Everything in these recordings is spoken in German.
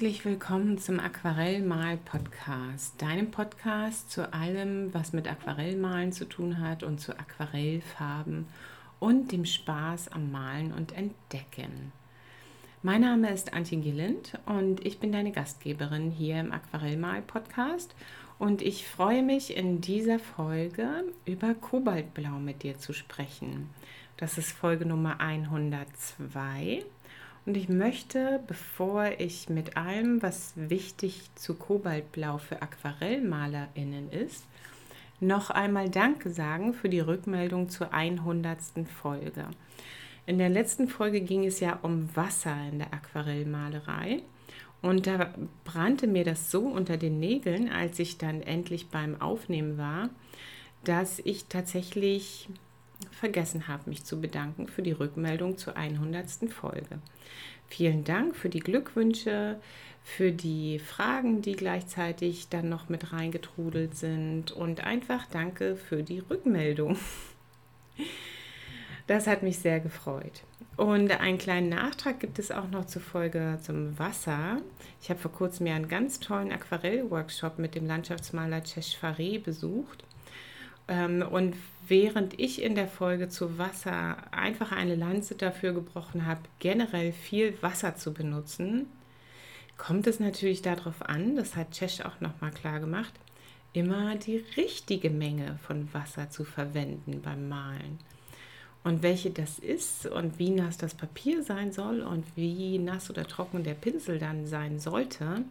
Herzlich willkommen zum Aquarellmal-Podcast, deinem Podcast zu allem, was mit Aquarellmalen zu tun hat und zu Aquarellfarben und dem Spaß am Malen und Entdecken. Mein Name ist Antje Gilland und ich bin deine Gastgeberin hier im Aquarellmal-Podcast und ich freue mich in dieser Folge über Kobaltblau mit dir zu sprechen. Das ist Folge Nummer 102 und ich möchte, bevor ich mit allem, was wichtig zu Kobaltblau für AquarellmalerInnen ist, noch einmal Danke sagen für die Rückmeldung zur 100. Folge. In der letzten Folge ging es ja um Wasser in der Aquarellmalerei. Und da brannte mir das so unter den Nägeln, als ich dann endlich beim Aufnehmen war, dass ich tatsächlich vergessen habe, mich zu bedanken für die Rückmeldung zur 100. Folge. Vielen Dank für die Glückwünsche, für die Fragen, die gleichzeitig dann noch mit reingetrudelt sind und einfach danke für die Rückmeldung. Das hat mich sehr gefreut. Und einen kleinen Nachtrag gibt es auch noch zur Folge zum Wasser. Ich habe vor kurzem ja einen ganz tollen Aquarell-Workshop mit dem Landschaftsmaler Cesh Faré besucht. Ähm, und während ich in der Folge zu Wasser einfach eine Lanze dafür gebrochen habe, generell viel Wasser zu benutzen, kommt es natürlich darauf an, das hat Cesh auch nochmal klar gemacht, immer die richtige Menge von Wasser zu verwenden beim Malen. Und welche das ist und wie nass das Papier sein soll und wie nass oder trocken der Pinsel dann sein sollte,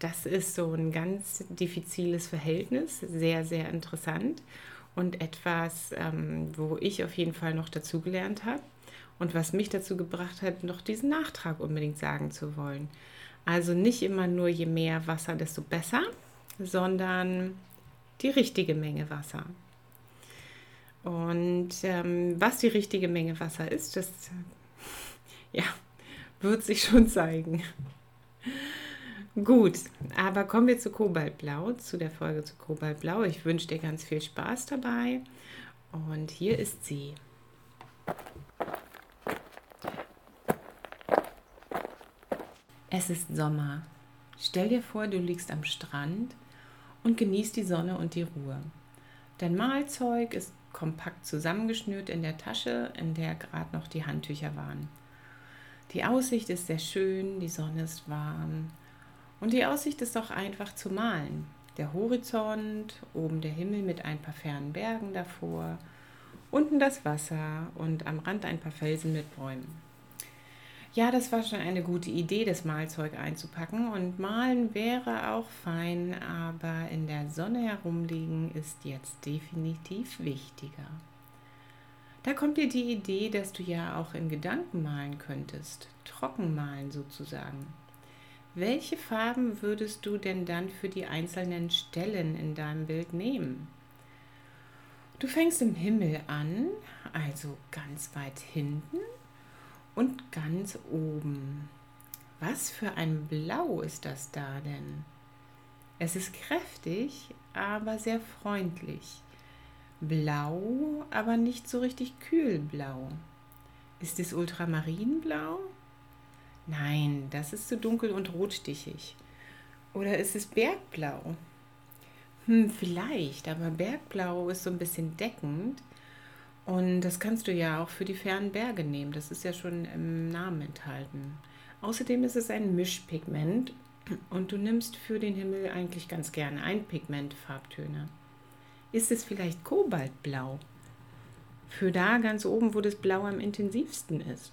das ist so ein ganz diffiziles Verhältnis, sehr, sehr interessant und etwas, ähm, wo ich auf jeden Fall noch dazugelernt habe und was mich dazu gebracht hat, noch diesen Nachtrag unbedingt sagen zu wollen. Also nicht immer nur je mehr Wasser, desto besser, sondern die richtige Menge Wasser. Und ähm, was die richtige Menge Wasser ist, das ja, wird sich schon zeigen. Gut, aber kommen wir zu Kobaltblau, zu der Folge zu Kobaltblau. Ich wünsche dir ganz viel Spaß dabei. Und hier ist sie. Es ist Sommer. Stell dir vor, du liegst am Strand und genießt die Sonne und die Ruhe. Dein Mahlzeug ist kompakt zusammengeschnürt in der Tasche, in der gerade noch die Handtücher waren. Die Aussicht ist sehr schön, die Sonne ist warm und die Aussicht ist auch einfach zu malen. Der Horizont, oben der Himmel mit ein paar fernen Bergen davor, unten das Wasser und am Rand ein paar Felsen mit Bäumen. Ja, das war schon eine gute Idee, das Malzeug einzupacken und malen wäre auch fein, aber in der Sonne herumliegen ist jetzt definitiv wichtiger. Da kommt dir die Idee, dass du ja auch in Gedanken malen könntest, trocken malen sozusagen. Welche Farben würdest du denn dann für die einzelnen Stellen in deinem Bild nehmen? Du fängst im Himmel an, also ganz weit hinten und ganz oben. Was für ein Blau ist das da denn? Es ist kräftig, aber sehr freundlich. Blau, aber nicht so richtig kühlblau. Ist es Ultramarinblau? Nein, das ist zu dunkel und rotstichig. Oder ist es Bergblau? Hm, vielleicht, aber Bergblau ist so ein bisschen deckend. Und das kannst du ja auch für die fernen Berge nehmen. Das ist ja schon im Namen enthalten. Außerdem ist es ein Mischpigment und du nimmst für den Himmel eigentlich ganz gerne ein Pigment Farbtöne. Ist es vielleicht Kobaltblau? Für da ganz oben, wo das Blau am intensivsten ist.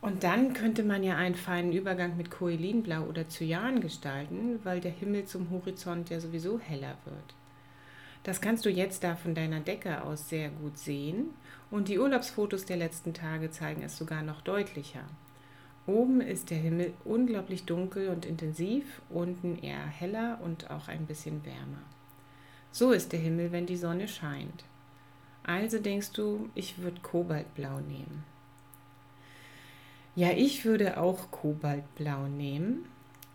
Und dann könnte man ja einen feinen Übergang mit Koelinblau oder Cyan gestalten, weil der Himmel zum Horizont ja sowieso heller wird. Das kannst du jetzt da von deiner Decke aus sehr gut sehen und die Urlaubsfotos der letzten Tage zeigen es sogar noch deutlicher. Oben ist der Himmel unglaublich dunkel und intensiv, unten eher heller und auch ein bisschen wärmer. So ist der Himmel, wenn die Sonne scheint. Also denkst du, ich würde Kobaltblau nehmen. Ja, ich würde auch Kobaltblau nehmen.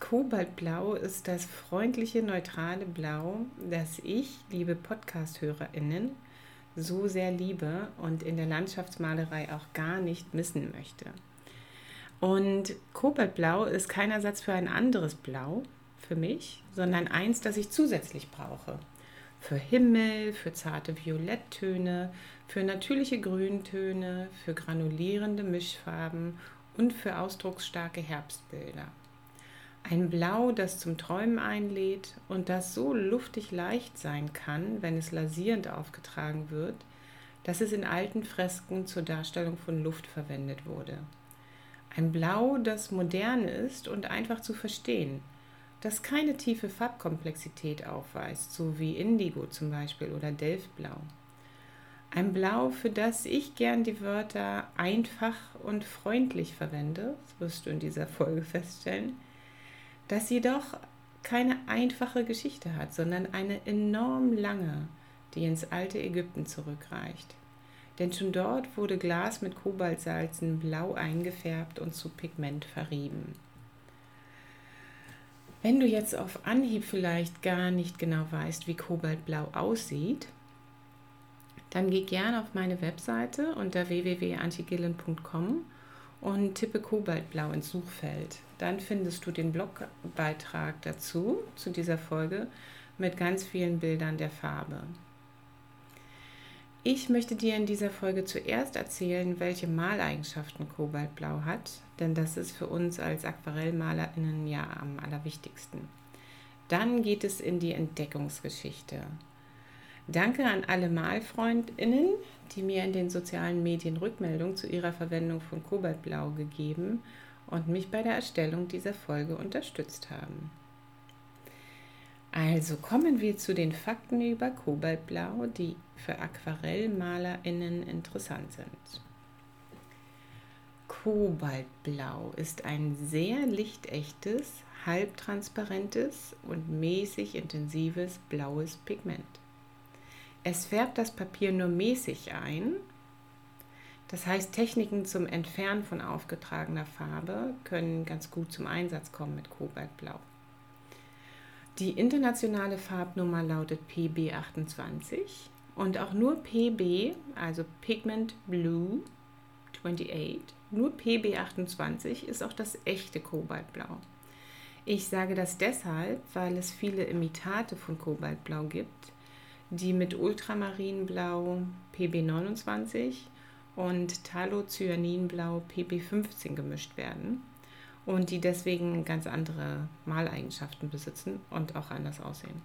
Kobaltblau ist das freundliche, neutrale Blau, das ich, liebe Podcast-HörerInnen, so sehr liebe und in der Landschaftsmalerei auch gar nicht missen möchte. Und Kobaltblau ist kein Ersatz für ein anderes Blau für mich, sondern eins, das ich zusätzlich brauche. Für Himmel, für zarte Violetttöne, für natürliche Grüntöne, für granulierende Mischfarben und für ausdrucksstarke Herbstbilder. Ein Blau, das zum Träumen einlädt und das so luftig leicht sein kann, wenn es lasierend aufgetragen wird, dass es in alten Fresken zur Darstellung von Luft verwendet wurde. Ein Blau, das modern ist und einfach zu verstehen, das keine tiefe Farbkomplexität aufweist, so wie Indigo zum Beispiel oder Delftblau. Ein Blau, für das ich gern die Wörter einfach und freundlich verwende, das wirst du in dieser Folge feststellen, das jedoch keine einfache Geschichte hat, sondern eine enorm lange, die ins alte Ägypten zurückreicht. Denn schon dort wurde Glas mit Kobaltsalzen blau eingefärbt und zu Pigment verrieben. Wenn du jetzt auf Anhieb vielleicht gar nicht genau weißt, wie Kobaltblau aussieht, dann geh gerne auf meine Webseite unter www.antigillen.com und tippe Kobaltblau ins Suchfeld. Dann findest du den Blogbeitrag dazu, zu dieser Folge, mit ganz vielen Bildern der Farbe. Ich möchte dir in dieser Folge zuerst erzählen, welche Maleigenschaften Kobaltblau hat, denn das ist für uns als AquarellmalerInnen ja am allerwichtigsten. Dann geht es in die Entdeckungsgeschichte. Danke an alle Malfreundinnen, die mir in den sozialen Medien Rückmeldung zu ihrer Verwendung von Kobaltblau gegeben und mich bei der Erstellung dieser Folge unterstützt haben. Also kommen wir zu den Fakten über Kobaltblau, die für AquarellmalerInnen interessant sind. Kobaltblau ist ein sehr lichtechtes, halbtransparentes und mäßig intensives blaues Pigment. Es färbt das Papier nur mäßig ein. Das heißt, Techniken zum Entfernen von aufgetragener Farbe können ganz gut zum Einsatz kommen mit Kobaltblau. Die internationale Farbnummer lautet PB28 und auch nur PB, also Pigment Blue 28, nur PB28 ist auch das echte Kobaltblau. Ich sage das deshalb, weil es viele Imitate von Kobaltblau gibt, die mit Ultramarinblau PB29 und Talocyaninblau PB15 gemischt werden und die deswegen ganz andere Maleigenschaften besitzen und auch anders aussehen.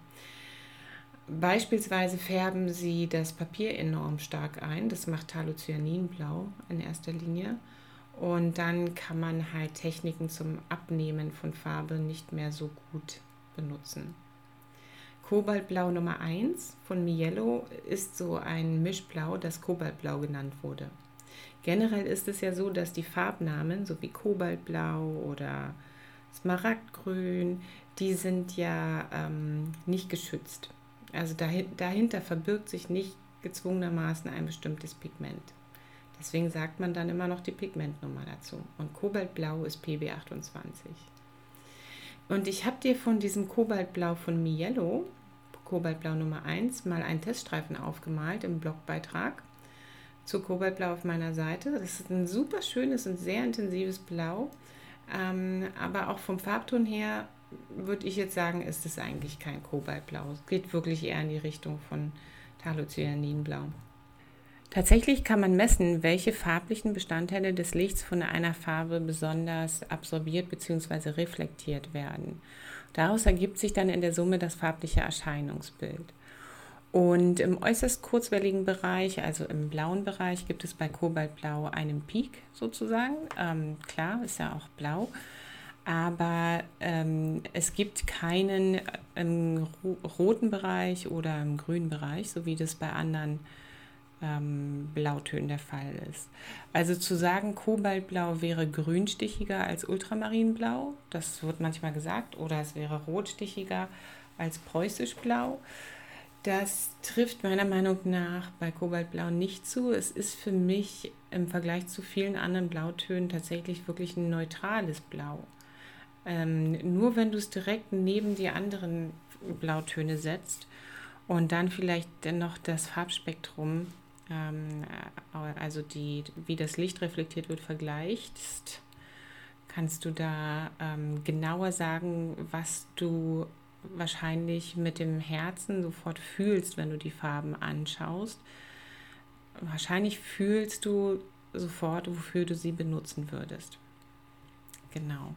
Beispielsweise färben sie das Papier enorm stark ein, das macht Talocyaninblau in erster Linie. Und dann kann man halt Techniken zum Abnehmen von Farbe nicht mehr so gut benutzen. Kobaltblau Nummer 1 von Mielo ist so ein Mischblau, das Kobaltblau genannt wurde. Generell ist es ja so, dass die Farbnamen, so wie Kobaltblau oder Smaragdgrün, die sind ja ähm, nicht geschützt. Also dahinter verbirgt sich nicht gezwungenermaßen ein bestimmtes Pigment. Deswegen sagt man dann immer noch die Pigmentnummer dazu. Und Kobaltblau ist PB28. Und ich habe dir von diesem Kobaltblau von Mielo, Kobaltblau Nummer 1, mal einen Teststreifen aufgemalt im Blogbeitrag zu Kobaltblau auf meiner Seite. Das ist ein super schönes und sehr intensives Blau. Ähm, aber auch vom Farbton her würde ich jetzt sagen, ist es eigentlich kein Kobaltblau. Es geht wirklich eher in die Richtung von Talocyaninblau. Tatsächlich kann man messen, welche farblichen Bestandteile des Lichts von einer Farbe besonders absorbiert bzw. reflektiert werden. Daraus ergibt sich dann in der Summe das farbliche Erscheinungsbild. Und im äußerst kurzwelligen Bereich, also im blauen Bereich, gibt es bei Kobaltblau einen Peak sozusagen. Ähm, klar, ist ja auch blau. Aber ähm, es gibt keinen im roten Bereich oder im grünen Bereich, so wie das bei anderen ähm, Blautönen der Fall ist. Also zu sagen, Kobaltblau wäre grünstichiger als Ultramarinblau, das wird manchmal gesagt, oder es wäre rotstichiger als preußischblau. Das trifft meiner Meinung nach bei Kobaltblau nicht zu. Es ist für mich im Vergleich zu vielen anderen Blautönen tatsächlich wirklich ein neutrales Blau. Ähm, nur wenn du es direkt neben die anderen Blautöne setzt und dann vielleicht dennoch das Farbspektrum, ähm, also die, wie das Licht reflektiert wird, vergleichst, Kannst du da ähm, genauer sagen, was du wahrscheinlich mit dem Herzen sofort fühlst, wenn du die Farben anschaust? Wahrscheinlich fühlst du sofort, wofür du sie benutzen würdest. Genau.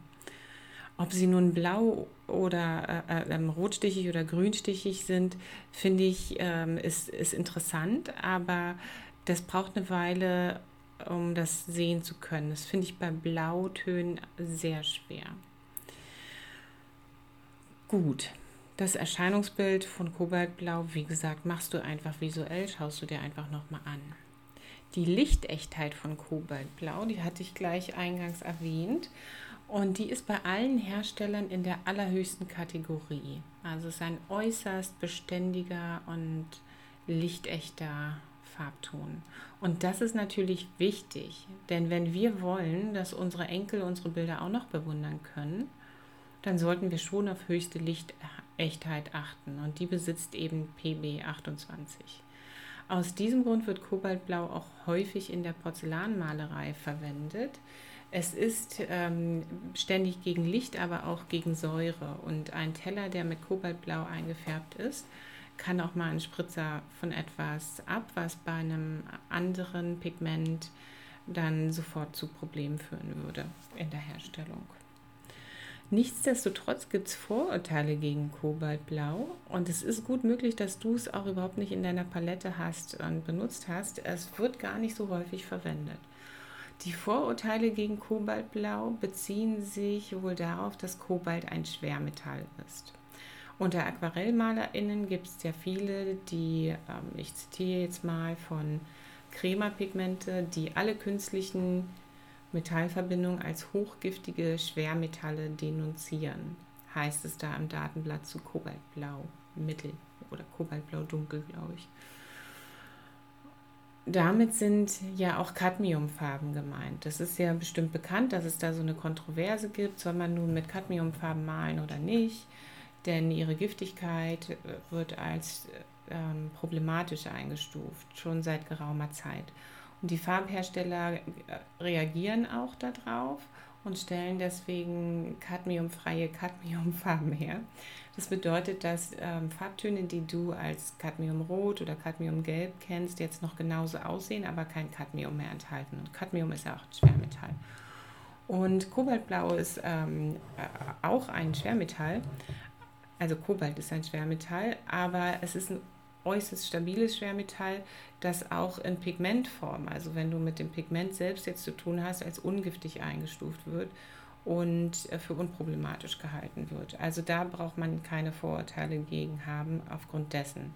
Ob sie nun blau oder äh, äh, ähm, rotstichig oder grünstichig sind, finde ich, ähm, ist, ist interessant, aber das braucht eine Weile, um das sehen zu können. Das finde ich bei Blautönen sehr schwer. Gut, das Erscheinungsbild von Kobaltblau, wie gesagt, machst du einfach visuell, schaust du dir einfach nochmal an. Die Lichtechtheit von Kobaltblau, die hatte ich gleich eingangs erwähnt. Und die ist bei allen Herstellern in der allerhöchsten Kategorie. Also es ist ein äußerst beständiger und lichtechter Farbton. Und das ist natürlich wichtig, denn wenn wir wollen, dass unsere Enkel unsere Bilder auch noch bewundern können, dann sollten wir schon auf höchste Lichtechtheit achten. Und die besitzt eben PB28. Aus diesem Grund wird Kobaltblau auch häufig in der Porzellanmalerei verwendet. Es ist ähm, ständig gegen Licht, aber auch gegen Säure. Und ein Teller, der mit Kobaltblau eingefärbt ist, kann auch mal einen Spritzer von etwas ab, was bei einem anderen Pigment dann sofort zu Problemen führen würde in der Herstellung. Nichtsdestotrotz gibt es Vorurteile gegen Kobaltblau und es ist gut möglich, dass du es auch überhaupt nicht in deiner Palette hast und benutzt hast. Es wird gar nicht so häufig verwendet. Die Vorurteile gegen Kobaltblau beziehen sich wohl darauf, dass Kobalt ein Schwermetall ist. Unter AquarellmalerInnen gibt es ja viele, die, ähm, ich zitiere jetzt mal von Crema-Pigmente, die alle künstlichen Metallverbindungen als hochgiftige Schwermetalle denunzieren. Heißt es da im Datenblatt zu Kobaltblau Mittel oder Kobaltblau Dunkel, glaube ich. Damit sind ja auch Cadmiumfarben gemeint. Das ist ja bestimmt bekannt, dass es da so eine Kontroverse gibt. Soll man nun mit Cadmiumfarben malen oder nicht? denn ihre Giftigkeit äh, wird als ähm, problematisch eingestuft, schon seit geraumer Zeit. Und die Farbhersteller äh, reagieren auch darauf und stellen deswegen cadmiumfreie Cadmiumfarben her. Das bedeutet, dass ähm, Farbtöne, die du als Cadmiumrot oder Cadmiumgelb kennst, jetzt noch genauso aussehen, aber kein Cadmium mehr enthalten. Und Cadmium ist ja auch ein Schwermetall. Und Kobaltblau ist ähm, äh, auch ein Schwermetall, also Kobalt ist ein Schwermetall, aber es ist ein äußerst stabiles Schwermetall, das auch in Pigmentform, also wenn du mit dem Pigment selbst jetzt zu tun hast, als ungiftig eingestuft wird und äh, für unproblematisch gehalten wird. Also da braucht man keine Vorurteile gegen haben aufgrund dessen.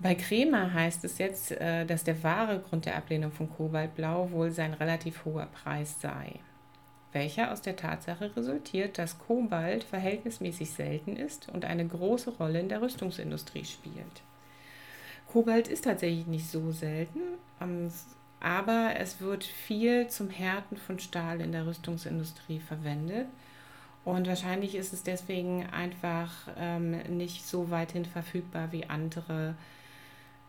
Bei Crema heißt es jetzt, äh, dass der wahre Grund der Ablehnung von Kobaltblau wohl sein relativ hoher Preis sei welcher aus der Tatsache resultiert, dass Kobalt verhältnismäßig selten ist und eine große Rolle in der Rüstungsindustrie spielt. Kobalt ist tatsächlich nicht so selten, ähm, aber es wird viel zum Härten von Stahl in der Rüstungsindustrie verwendet. Und wahrscheinlich ist es deswegen einfach ähm, nicht so weithin verfügbar wie andere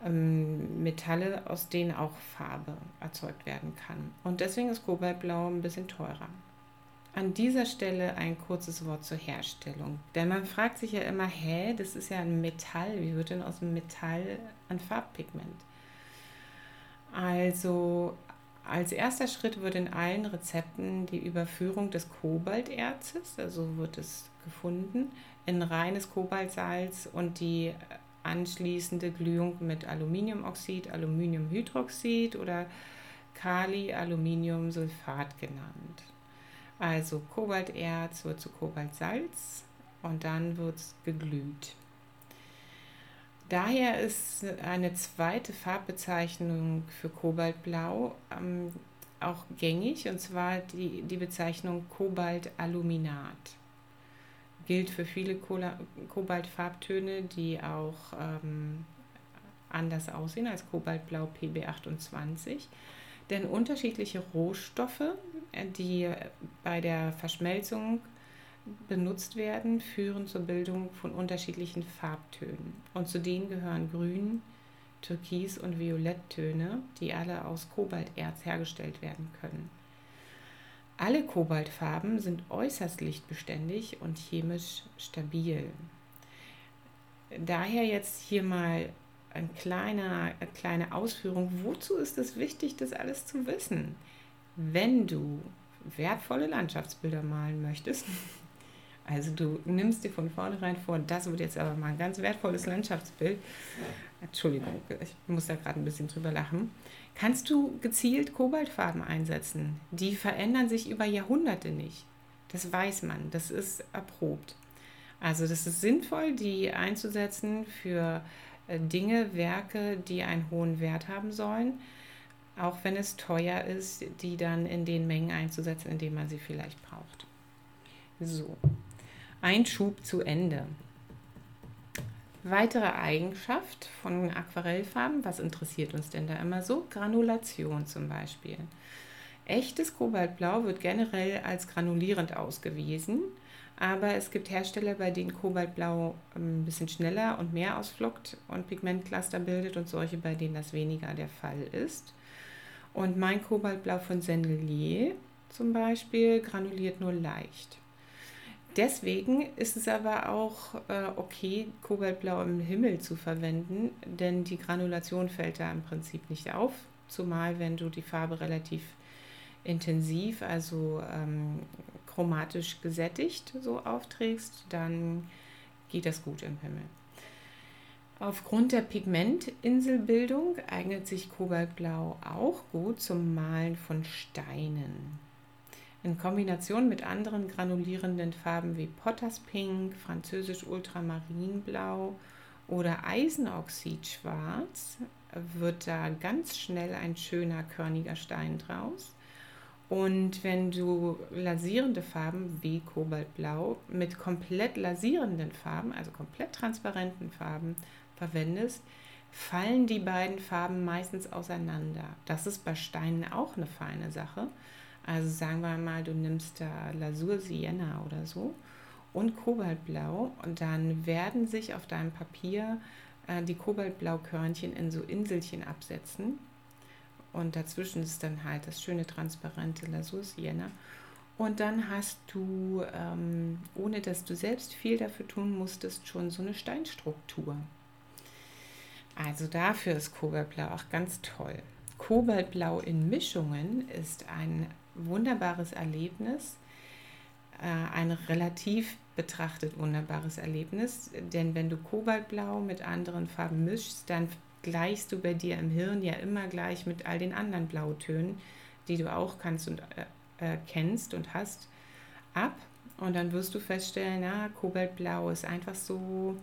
ähm, Metalle, aus denen auch Farbe erzeugt werden kann. Und deswegen ist Kobaltblau ein bisschen teurer. An dieser Stelle ein kurzes Wort zur Herstellung. Denn man fragt sich ja immer, hä, das ist ja ein Metall, wie wird denn aus dem Metall ein Farbpigment? Also als erster Schritt wird in allen Rezepten die Überführung des Kobalterzes, also wird es gefunden, in reines Kobaltsalz und die anschließende Glühung mit Aluminiumoxid, Aluminiumhydroxid oder Kalialuminiumsulfat genannt. Also Kobalterz wird zu Kobaltsalz und dann wird es geglüht. Daher ist eine zweite Farbbezeichnung für Kobaltblau ähm, auch gängig, und zwar die, die Bezeichnung Kobaltaluminat. Gilt für viele Kobaltfarbtöne, die auch ähm, anders aussehen als Kobaltblau PB28. Denn unterschiedliche Rohstoffe, die bei der Verschmelzung benutzt werden, führen zur Bildung von unterschiedlichen Farbtönen. Und zu denen gehören Grün, Türkis und Violetttöne, die alle aus Kobalterz hergestellt werden können. Alle Kobaltfarben sind äußerst lichtbeständig und chemisch stabil. Daher jetzt hier mal ein kleiner, eine kleine Ausführung. Wozu ist es wichtig, das alles zu wissen? Wenn du wertvolle Landschaftsbilder malen möchtest, also du nimmst dir von vornherein vor, das wird jetzt aber mal ein ganz wertvolles Landschaftsbild. Entschuldigung, ich muss da gerade ein bisschen drüber lachen. Kannst du gezielt Kobaltfarben einsetzen? Die verändern sich über Jahrhunderte nicht. Das weiß man, das ist erprobt. Also das ist sinnvoll, die einzusetzen für äh, Dinge, Werke, die einen hohen Wert haben sollen, auch wenn es teuer ist, die dann in den Mengen einzusetzen, in denen man sie vielleicht braucht. So, ein Schub zu Ende. Weitere Eigenschaft von Aquarellfarben, was interessiert uns denn da immer so? Granulation zum Beispiel. Echtes Kobaltblau wird generell als granulierend ausgewiesen, aber es gibt Hersteller, bei denen Kobaltblau ein bisschen schneller und mehr ausflockt und Pigmentcluster bildet und solche, bei denen das weniger der Fall ist. Und mein Kobaltblau von Sennelier zum Beispiel granuliert nur leicht. Deswegen ist es aber auch äh, okay, Kobaltblau im Himmel zu verwenden, denn die Granulation fällt da im Prinzip nicht auf, zumal wenn du die Farbe relativ intensiv, also ähm, chromatisch gesättigt so aufträgst, dann geht das gut im Himmel. Aufgrund der Pigmentinselbildung eignet sich Kobaltblau auch gut zum Malen von Steinen. In Kombination mit anderen granulierenden Farben wie Potters Pink, französisch Ultramarinblau oder Eisenoxidschwarz wird da ganz schnell ein schöner körniger Stein draus. Und wenn du lasierende Farben wie Kobaltblau mit komplett lasierenden Farben, also komplett transparenten Farben verwendest, fallen die beiden Farben meistens auseinander. Das ist bei Steinen auch eine feine Sache. Also sagen wir mal, du nimmst da Lasur Sienna oder so und Kobaltblau und dann werden sich auf deinem Papier äh, die Kobaltblaukörnchen in so Inselchen absetzen und dazwischen ist dann halt das schöne transparente Lasur Sienna und dann hast du, ähm, ohne dass du selbst viel dafür tun musstest, schon so eine Steinstruktur. Also dafür ist Kobaltblau auch ganz toll. Kobaltblau in Mischungen ist ein wunderbares Erlebnis, äh, ein relativ betrachtet wunderbares Erlebnis, denn wenn du Kobaltblau mit anderen Farben mischst, dann gleichst du bei dir im Hirn ja immer gleich mit all den anderen Blautönen, die du auch kannst und äh, äh kennst und hast, ab. Und dann wirst du feststellen, na, Kobaltblau ist einfach so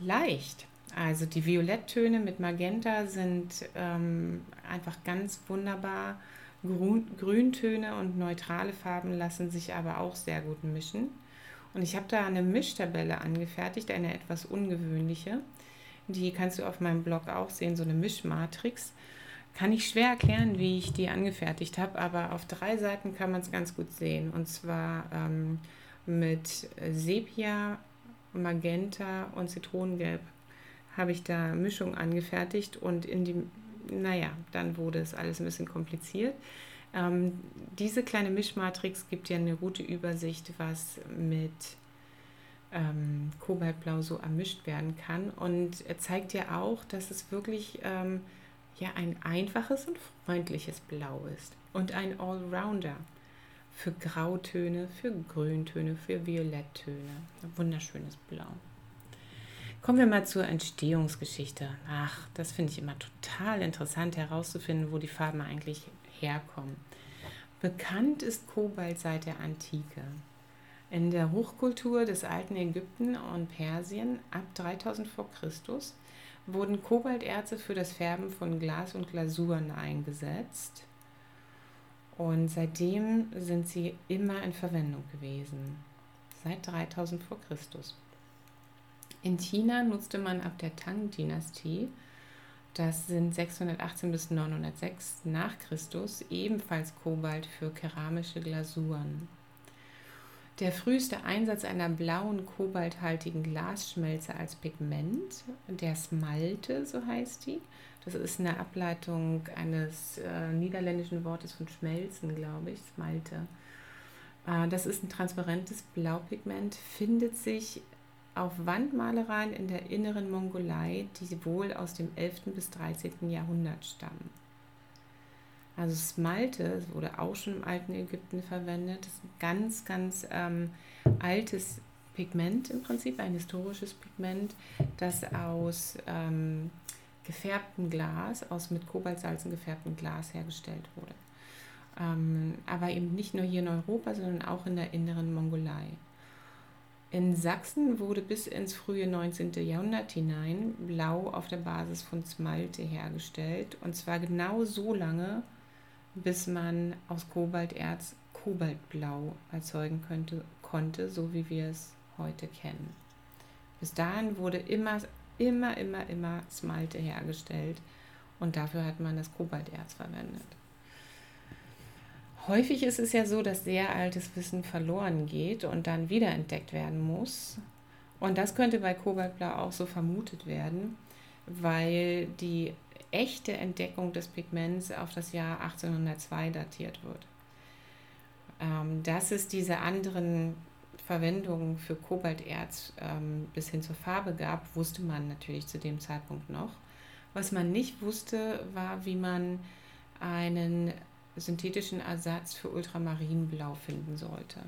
leicht. Also die Violetttöne mit Magenta sind ähm, einfach ganz wunderbar Grün, Grüntöne und neutrale Farben lassen sich aber auch sehr gut mischen. Und ich habe da eine Mischtabelle angefertigt, eine etwas ungewöhnliche. Die kannst du auf meinem Blog auch sehen, so eine Mischmatrix. Kann ich schwer erklären, wie ich die angefertigt habe, aber auf drei Seiten kann man es ganz gut sehen. Und zwar ähm, mit Sepia, Magenta und Zitronengelb habe ich da Mischung angefertigt und in die naja, dann wurde es alles ein bisschen kompliziert. Ähm, diese kleine Mischmatrix gibt dir eine gute Übersicht, was mit ähm, Kobaltblau so ermischt werden kann und zeigt dir auch, dass es wirklich ähm, ja, ein einfaches und freundliches Blau ist und ein Allrounder für Grautöne, für Grüntöne, für Violetttöne. Ein wunderschönes Blau. Kommen wir mal zur Entstehungsgeschichte. Ach, das finde ich immer total interessant herauszufinden, wo die Farben eigentlich herkommen. Bekannt ist Kobalt seit der Antike. In der Hochkultur des alten Ägypten und Persien ab 3000 vor Christus wurden Kobalterze für das Färben von Glas und Glasuren eingesetzt. Und seitdem sind sie immer in Verwendung gewesen. Seit 3000 vor Christus. In China nutzte man ab der Tang-Dynastie, das sind 618 bis 906 nach Christus, ebenfalls Kobalt für keramische Glasuren. Der früheste Einsatz einer blauen kobalthaltigen Glasschmelze als Pigment, der Smalte, so heißt die. Das ist eine Ableitung eines äh, niederländischen Wortes von Schmelzen, glaube ich, Smalte. Äh, das ist ein transparentes Blaupigment, findet sich auf Wandmalereien in der inneren Mongolei, die wohl aus dem 11. bis 13. Jahrhundert stammen. Also Smalte wurde auch schon im alten Ägypten verwendet. Das ist ein ganz, ganz ähm, altes Pigment im Prinzip, ein historisches Pigment, das aus ähm, gefärbtem Glas, aus mit Kobaltsalzen gefärbtem Glas hergestellt wurde. Ähm, aber eben nicht nur hier in Europa, sondern auch in der inneren Mongolei. In Sachsen wurde bis ins frühe 19. Jahrhundert hinein Blau auf der Basis von Smalte hergestellt. Und zwar genau so lange, bis man aus Kobalterz Kobaltblau erzeugen könnte, konnte, so wie wir es heute kennen. Bis dahin wurde immer, immer, immer, immer Smalte hergestellt und dafür hat man das Kobalterz verwendet. Häufig ist es ja so, dass sehr altes Wissen verloren geht und dann wiederentdeckt werden muss. Und das könnte bei Kobaltblau auch so vermutet werden, weil die echte Entdeckung des Pigments auf das Jahr 1802 datiert wird. Ähm, dass es diese anderen Verwendungen für Kobalterz ähm, bis hin zur Farbe gab, wusste man natürlich zu dem Zeitpunkt noch. Was man nicht wusste, war, wie man einen synthetischen Ersatz für Ultramarinblau finden sollte.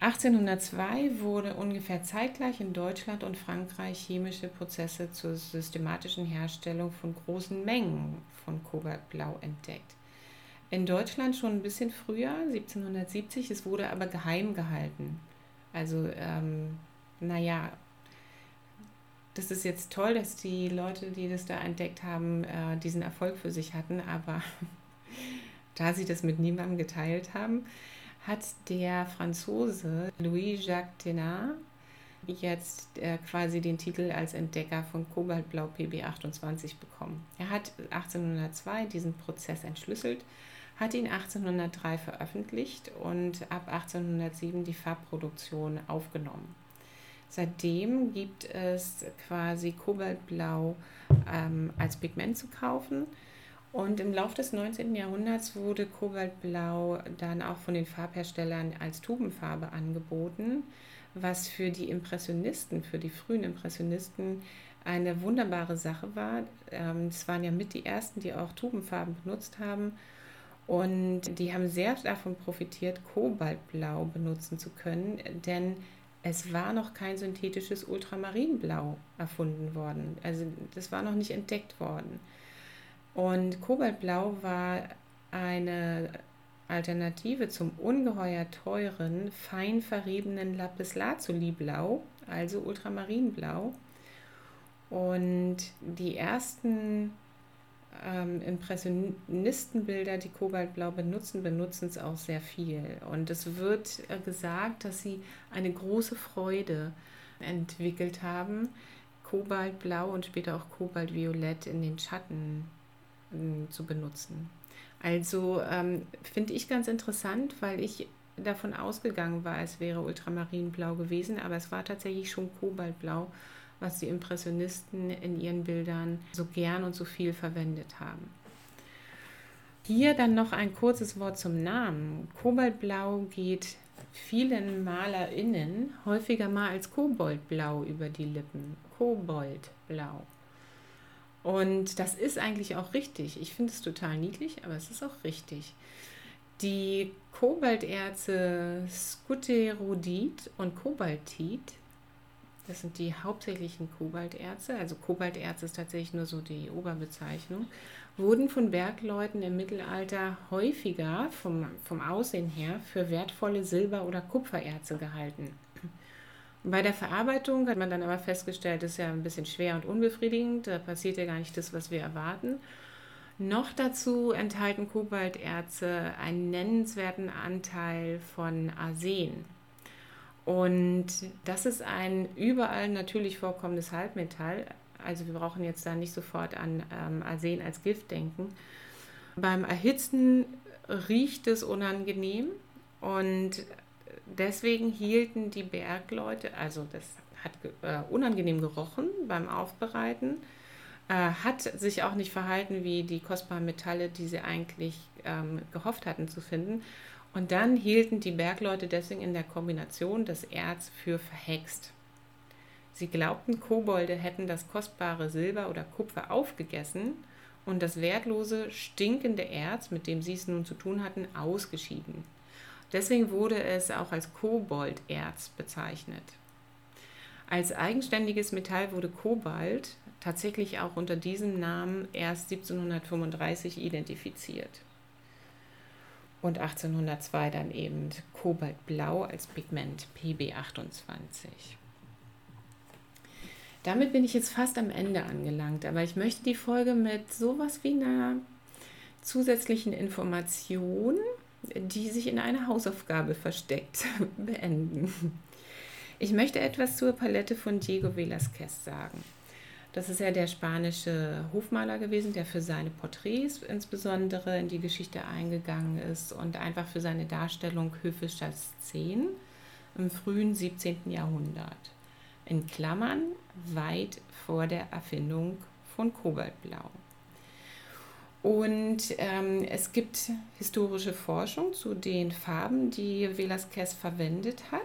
1802 wurde ungefähr zeitgleich in Deutschland und Frankreich chemische Prozesse zur systematischen Herstellung von großen Mengen von Kobaltblau entdeckt. In Deutschland schon ein bisschen früher, 1770, es wurde aber geheim gehalten. Also, ähm, naja, das ist jetzt toll, dass die Leute, die das da entdeckt haben, äh, diesen Erfolg für sich hatten, aber da sie das mit niemandem geteilt haben, hat der Franzose Louis-Jacques Thénard jetzt äh, quasi den Titel als Entdecker von Kobaltblau PB28 bekommen. Er hat 1802 diesen Prozess entschlüsselt, hat ihn 1803 veröffentlicht und ab 1807 die Farbproduktion aufgenommen. Seitdem gibt es quasi Kobaltblau ähm, als Pigment zu kaufen. Und im Laufe des 19. Jahrhunderts wurde Kobaltblau dann auch von den Farbherstellern als Tubenfarbe angeboten, was für die Impressionisten, für die frühen Impressionisten eine wunderbare Sache war. Ähm, es waren ja mit die ersten, die auch Tubenfarben benutzt haben. Und die haben sehr davon profitiert, Kobaltblau benutzen zu können, denn es war noch kein synthetisches Ultramarinblau erfunden worden. Also das war noch nicht entdeckt worden. Und Kobaltblau war eine Alternative zum ungeheuer teuren, fein verriebenen Lapislazuli-Blau, also Ultramarinblau. Und die ersten ähm, Impressionistenbilder, die Kobaltblau benutzen, benutzen es auch sehr viel. Und es wird äh, gesagt, dass sie eine große Freude entwickelt haben, Kobaltblau und später auch Kobaltviolett in den Schatten äh, zu benutzen. Also ähm, finde ich ganz interessant, weil ich davon ausgegangen war, es wäre Ultramarinblau gewesen, aber es war tatsächlich schon Kobaltblau was die Impressionisten in ihren Bildern so gern und so viel verwendet haben. Hier dann noch ein kurzes Wort zum Namen. Kobaltblau geht vielen MalerInnen häufiger mal als Koboldblau über die Lippen. Koboldblau. Und das ist eigentlich auch richtig. Ich finde es total niedlich, aber es ist auch richtig. Die Kobalterze Skuterodit und Kobaltit das sind die hauptsächlichen Kobalterze. Also Kobalterze ist tatsächlich nur so die Oberbezeichnung. Wurden von Bergleuten im Mittelalter häufiger vom, vom Aussehen her für wertvolle Silber- oder Kupfererze gehalten. Bei der Verarbeitung hat man dann aber festgestellt, das ist ja ein bisschen schwer und unbefriedigend. Da passiert ja gar nicht das, was wir erwarten. Noch dazu enthalten Kobalterze einen nennenswerten Anteil von Arsen. Und das ist ein überall natürlich vorkommendes Halbmetall. Also wir brauchen jetzt da nicht sofort an ähm, Arsen als Gift denken. Beim Erhitzen riecht es unangenehm und deswegen hielten die Bergleute, also das hat äh, unangenehm gerochen beim Aufbereiten, äh, hat sich auch nicht verhalten wie die kostbaren Metalle, die sie eigentlich ähm, gehofft hatten zu finden. Und dann hielten die Bergleute deswegen in der Kombination das Erz für verhext. Sie glaubten, Kobolde hätten das kostbare Silber oder Kupfer aufgegessen und das wertlose, stinkende Erz, mit dem sie es nun zu tun hatten, ausgeschieden. Deswegen wurde es auch als Kobolderz bezeichnet. Als eigenständiges Metall wurde Kobalt tatsächlich auch unter diesem Namen erst 1735 identifiziert. Und 1802 dann eben Kobaltblau als Pigment PB28. Damit bin ich jetzt fast am Ende angelangt, aber ich möchte die Folge mit sowas wie einer zusätzlichen Information, die sich in einer Hausaufgabe versteckt, beenden. Ich möchte etwas zur Palette von Diego Velázquez sagen. Das ist ja der spanische Hofmaler gewesen, der für seine Porträts insbesondere in die Geschichte eingegangen ist und einfach für seine Darstellung höfischer Szenen im frühen 17. Jahrhundert in Klammern weit vor der Erfindung von Kobaltblau. Und ähm, es gibt historische Forschung zu den Farben, die Velázquez verwendet hat.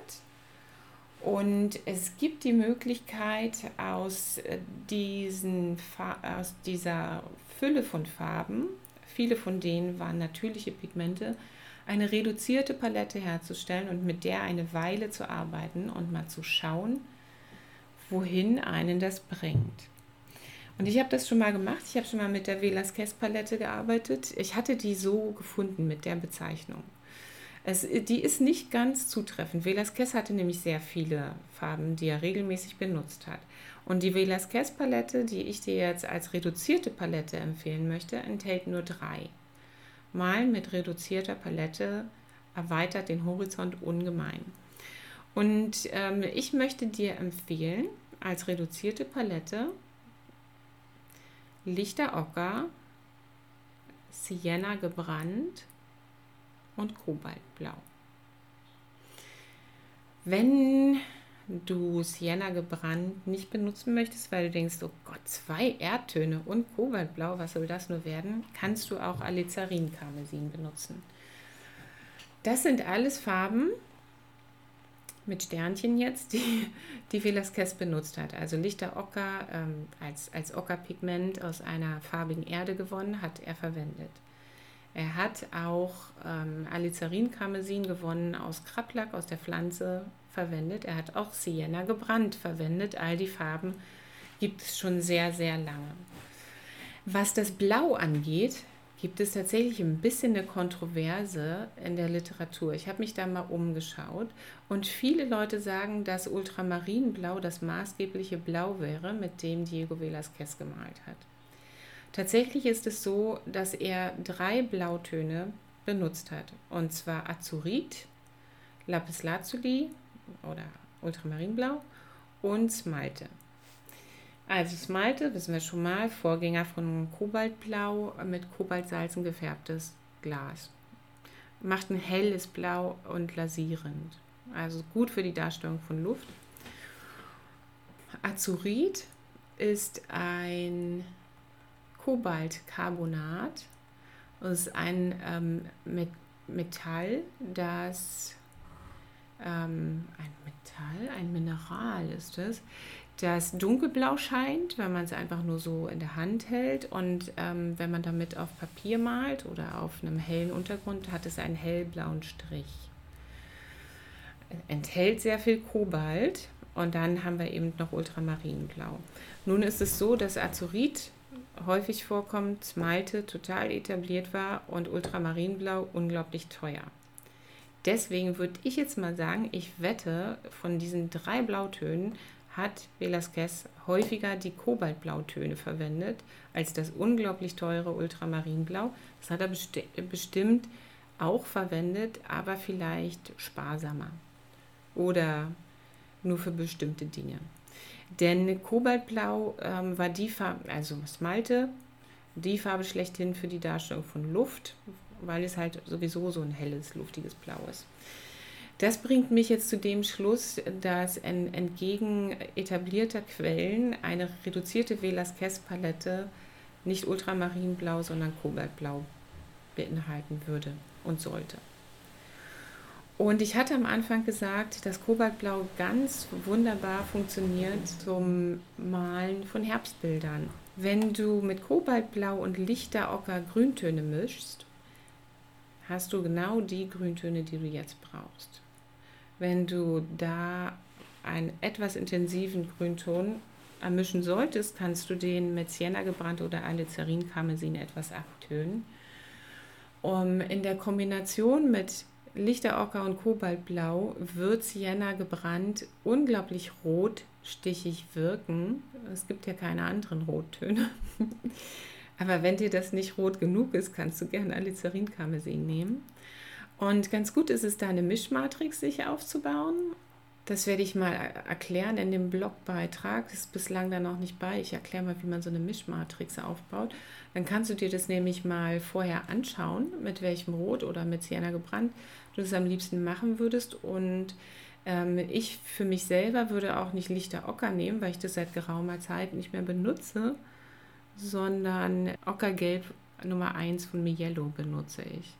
Und es gibt die Möglichkeit, aus, äh, diesen, aus dieser Fülle von Farben, viele von denen waren natürliche Pigmente, eine reduzierte Palette herzustellen und mit der eine Weile zu arbeiten und mal zu schauen, wohin einen das bringt. Und ich habe das schon mal gemacht. Ich habe schon mal mit der Velasquez-Palette gearbeitet. Ich hatte die so gefunden mit der Bezeichnung. Es, die ist nicht ganz zutreffend. Velasquez hatte nämlich sehr viele Farben, die er regelmäßig benutzt hat. Und die Velasquez-Palette, die ich dir jetzt als reduzierte Palette empfehlen möchte, enthält nur drei. Mal mit reduzierter Palette erweitert den Horizont ungemein. Und ähm, ich möchte dir empfehlen, als reduzierte Palette Lichter Ocker, Sienna gebrannt und Kobaltblau. Wenn du Sienna gebrannt nicht benutzen möchtest, weil du denkst, oh Gott, zwei Erdtöne und Kobaltblau, was soll das nur werden, kannst du auch Alizarin-Karmesin benutzen. Das sind alles Farben, mit Sternchen jetzt, die, die Velasquez benutzt hat. Also lichter Ocker ähm, als, als Ockerpigment aus einer farbigen Erde gewonnen, hat er verwendet. Er hat auch ähm, Alizarin-Karmesin gewonnen aus Krablack, aus der Pflanze verwendet. Er hat auch Sienna gebrannt verwendet. All die Farben gibt es schon sehr, sehr lange. Was das Blau angeht, gibt es tatsächlich ein bisschen eine Kontroverse in der Literatur. Ich habe mich da mal umgeschaut und viele Leute sagen, dass Ultramarinblau das maßgebliche Blau wäre, mit dem Diego Velázquez gemalt hat. Tatsächlich ist es so, dass er drei Blautöne benutzt hat, und zwar Azurit, Lapislazuli oder Ultramarinblau und Smalte. Also Smalte, wissen wir schon mal, Vorgänger von Kobaltblau mit Kobaltsalzen gefärbtes Glas. Macht ein helles Blau und lasierend. Also gut für die Darstellung von Luft. Azurit ist ein Kobaltcarbonat. Das ist ein ähm, Metall, das ähm, ein Metall, ein Mineral ist es, das dunkelblau scheint, wenn man es einfach nur so in der Hand hält. Und ähm, wenn man damit auf Papier malt oder auf einem hellen Untergrund, hat es einen hellblauen Strich. Enthält sehr viel Kobalt und dann haben wir eben noch Ultramarinblau. Nun ist es so, dass Azurit häufig vorkommt, Smalte total etabliert war und Ultramarinblau unglaublich teuer. Deswegen würde ich jetzt mal sagen, ich wette, von diesen drei Blautönen hat Velasquez häufiger die Kobaltblautöne verwendet als das unglaublich teure Ultramarinblau. Das hat er besti bestimmt auch verwendet, aber vielleicht sparsamer oder nur für bestimmte Dinge. Denn Kobaltblau ähm, war die Farbe, also Smalte, die Farbe schlechthin für die Darstellung von Luft, weil es halt sowieso so ein helles, luftiges Blau ist. Das bringt mich jetzt zu dem Schluss, dass entgegen etablierter Quellen eine reduzierte Velasquez-Palette nicht Ultramarinblau, sondern Kobaltblau beinhalten würde und sollte. Und ich hatte am Anfang gesagt, dass Kobaltblau ganz wunderbar funktioniert zum Malen von Herbstbildern. Wenn du mit Kobaltblau und lichter Ocker Grüntöne mischst, hast du genau die Grüntöne, die du jetzt brauchst. Wenn du da einen etwas intensiven Grünton ermischen solltest, kannst du den mit Sienna gebrannt oder Alizarin-Karmesin etwas abtönen. Um, in der Kombination mit Lichterocker und Kobaltblau wird Sienna gebrannt unglaublich rotstichig wirken. Es gibt ja keine anderen Rottöne. Aber wenn dir das nicht rot genug ist, kannst du gerne Alizarin-Karmesin nehmen. Und ganz gut ist es, da eine Mischmatrix sich aufzubauen. Das werde ich mal erklären in dem Blogbeitrag. Das ist bislang da noch nicht bei. Ich erkläre mal, wie man so eine Mischmatrix aufbaut. Dann kannst du dir das nämlich mal vorher anschauen, mit welchem Rot oder mit Sienna gebrannt du das am liebsten machen würdest. Und ähm, ich für mich selber würde auch nicht lichter Ocker nehmen, weil ich das seit geraumer Zeit nicht mehr benutze, sondern Ockergelb Nummer 1 von Mielo benutze ich.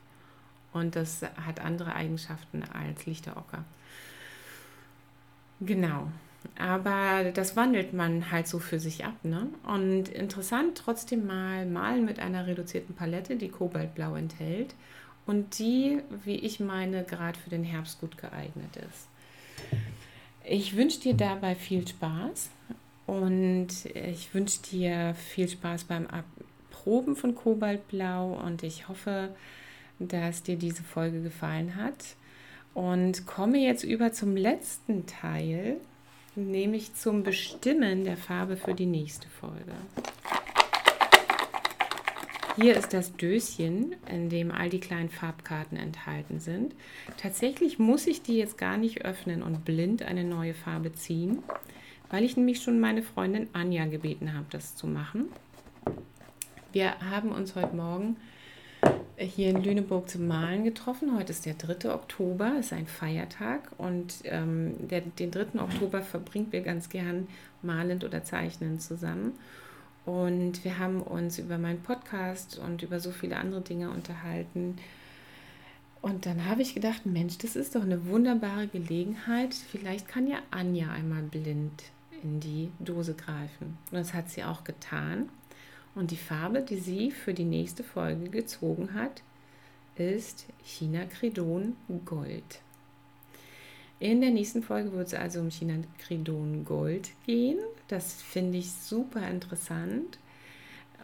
Und das hat andere Eigenschaften als lichter Ocker. Genau. Aber das wandelt man halt so für sich ab. Ne? Und interessant trotzdem mal malen mit einer reduzierten Palette, die Kobaltblau enthält und die, wie ich meine, gerade für den Herbst gut geeignet ist. Ich wünsche dir dabei viel Spaß und ich wünsche dir viel Spaß beim Abproben von Kobaltblau und ich hoffe, dass dir diese Folge gefallen hat und komme jetzt über zum letzten Teil, nämlich zum Bestimmen der Farbe für die nächste Folge. Hier ist das Döschen, in dem all die kleinen Farbkarten enthalten sind. Tatsächlich muss ich die jetzt gar nicht öffnen und blind eine neue Farbe ziehen, weil ich nämlich schon meine Freundin Anja gebeten habe, das zu machen. Wir haben uns heute Morgen hier in Lüneburg zum Malen getroffen. Heute ist der 3. Oktober, ist ein Feiertag und ähm, der, den 3. Oktober verbringen wir ganz gern malend oder zeichnend zusammen. Und wir haben uns über meinen Podcast und über so viele andere Dinge unterhalten. Und dann habe ich gedacht, Mensch, das ist doch eine wunderbare Gelegenheit. Vielleicht kann ja Anja einmal blind in die Dose greifen. Und das hat sie auch getan. Und die Farbe, die sie für die nächste Folge gezogen hat, ist China Credon Gold. In der nächsten Folge wird es also um China Credon Gold gehen. Das finde ich super interessant,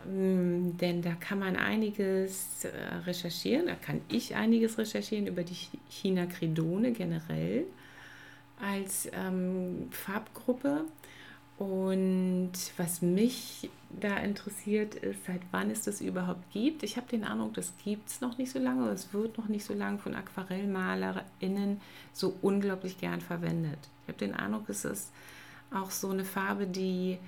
ähm, denn da kann man einiges äh, recherchieren. Da kann ich einiges recherchieren über die China Credone generell als ähm, Farbgruppe. Und was mich da interessiert ist, seit wann es das überhaupt gibt. Ich habe den Eindruck, das gibt es noch nicht so lange, es wird noch nicht so lange von AquarellmalerInnen so unglaublich gern verwendet. Ich habe den Eindruck, es ist auch so eine Farbe, die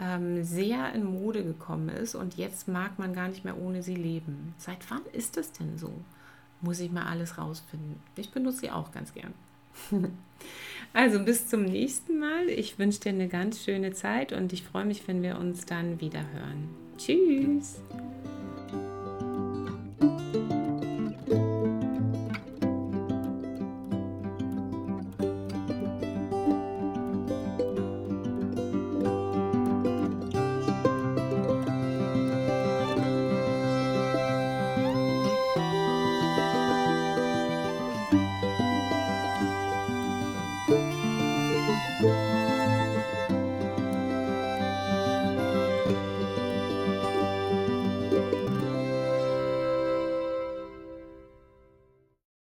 ähm, sehr in Mode gekommen ist und jetzt mag man gar nicht mehr ohne sie leben. Seit wann ist das denn so? Muss ich mal alles rausfinden. Ich benutze sie auch ganz gern. also bis zum nächsten Mal. Ich wünsche dir eine ganz schöne Zeit und ich freue mich, wenn wir uns dann wieder hören. Tschüss.